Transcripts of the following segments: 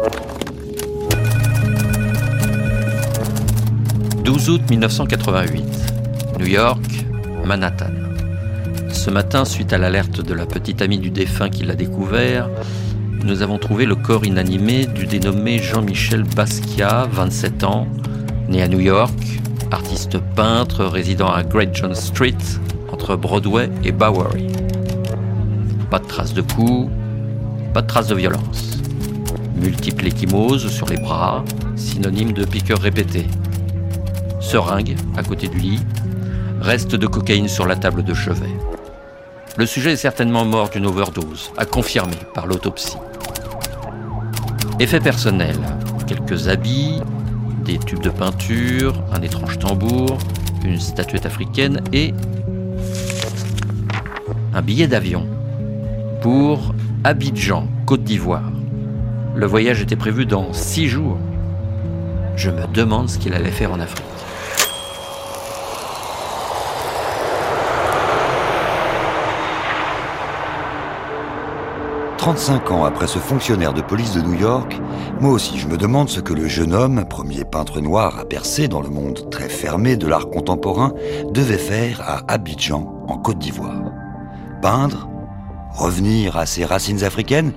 « 12 août 1988, New York, Manhattan. Ce matin, suite à l'alerte de la petite amie du défunt qui l'a découvert, nous avons trouvé le corps inanimé du dénommé Jean-Michel Basquiat, 27 ans, né à New York, artiste peintre résidant à Great John Street, entre Broadway et Bowery. Pas de traces de coups, pas de traces de violence. Multiples échymoses sur les bras, synonyme de piqûres répétées. Seringue à côté du lit, reste de cocaïne sur la table de chevet. Le sujet est certainement mort d'une overdose, à confirmer par l'autopsie. Effet personnel, quelques habits, des tubes de peinture, un étrange tambour, une statuette africaine et un billet d'avion pour Abidjan, Côte d'Ivoire. Le voyage était prévu dans six jours. Je me demande ce qu'il allait faire en Afrique. 35 ans après ce fonctionnaire de police de New York, moi aussi je me demande ce que le jeune homme, premier peintre noir à percer dans le monde très fermé de l'art contemporain, devait faire à Abidjan, en Côte d'Ivoire. Peindre Revenir à ses racines africaines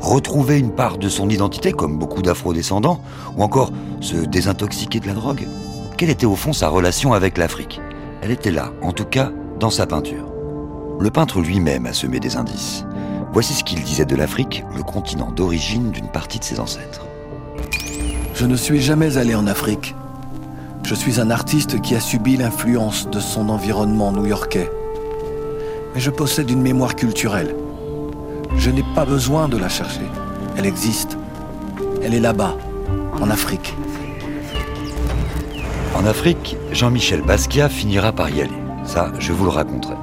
Retrouver une part de son identité comme beaucoup d'afro-descendants Ou encore se désintoxiquer de la drogue Quelle était au fond sa relation avec l'Afrique? Elle était là, en tout cas dans sa peinture. Le peintre lui-même a semé des indices. Voici ce qu'il disait de l'Afrique, le continent d'origine d'une partie de ses ancêtres. Je ne suis jamais allé en Afrique. Je suis un artiste qui a subi l'influence de son environnement new-yorkais. Mais je possède une mémoire culturelle. Je n'ai pas besoin de la chercher. Elle existe. Elle est là-bas, en Afrique. En Afrique, Jean-Michel Basquiat finira par y aller. Ça, je vous le raconterai.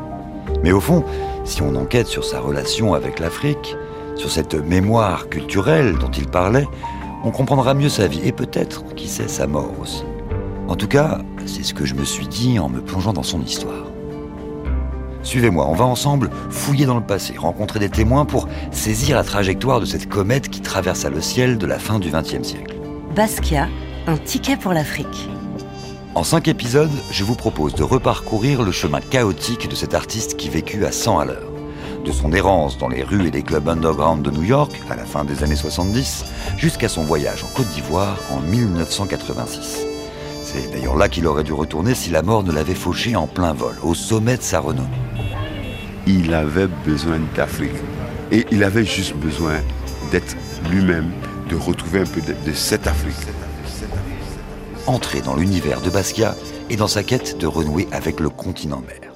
Mais au fond, si on enquête sur sa relation avec l'Afrique, sur cette mémoire culturelle dont il parlait, on comprendra mieux sa vie et peut-être, qui sait, sa mort aussi. En tout cas, c'est ce que je me suis dit en me plongeant dans son histoire. Suivez-moi, on va ensemble fouiller dans le passé, rencontrer des témoins pour saisir la trajectoire de cette comète qui traversa le ciel de la fin du XXe siècle. Basquiat, un ticket pour l'Afrique. En cinq épisodes, je vous propose de reparcourir le chemin chaotique de cet artiste qui vécut à 100 à l'heure. De son errance dans les rues et les clubs underground de New York à la fin des années 70, jusqu'à son voyage en Côte d'Ivoire en 1986. C'est d'ailleurs là qu'il aurait dû retourner si la mort ne l'avait fauché en plein vol, au sommet de sa renommée. Il avait besoin d'Afrique. Et il avait juste besoin d'être lui-même, de retrouver un peu de, de cette Afrique entrer dans l'univers de Basquiat et dans sa quête de renouer avec le continent mère.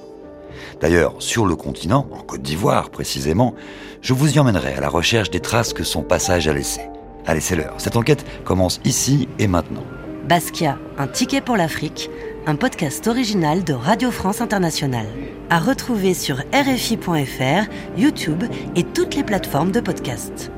D'ailleurs, sur le continent, en Côte d'Ivoire précisément, je vous y emmènerai à la recherche des traces que son passage a laissées. Allez, c'est l'heure. Cette enquête commence ici et maintenant. Basquiat, un ticket pour l'Afrique, un podcast original de Radio France Internationale. À retrouver sur RFI.fr, YouTube et toutes les plateformes de podcast.